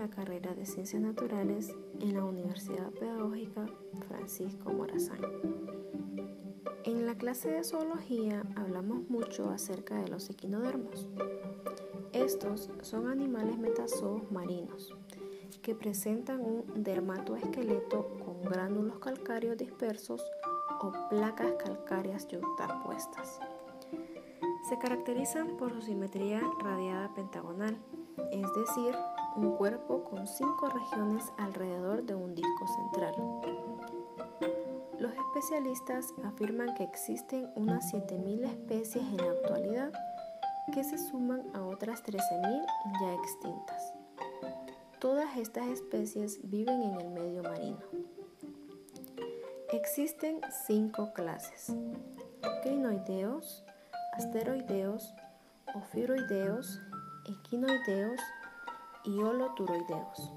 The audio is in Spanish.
la carrera de Ciencias Naturales en la Universidad Pedagógica Francisco Morazán. En la clase de zoología hablamos mucho acerca de los equinodermos. Estos son animales metazoos marinos que presentan un dermatoesqueleto con gránulos calcáreos dispersos o placas calcáreas yuxtapuestas. Se caracterizan por su simetría radiada pentagonal, es decir, un cuerpo con cinco regiones alrededor de un disco central. Los especialistas afirman que existen unas 7.000 especies en la actualidad que se suman a otras 13.000 ya extintas. Todas estas especies viven en el medio marino. Existen cinco clases: crinoideos, asteroideos, ofiuroideos, equinoideos y holoturoideos.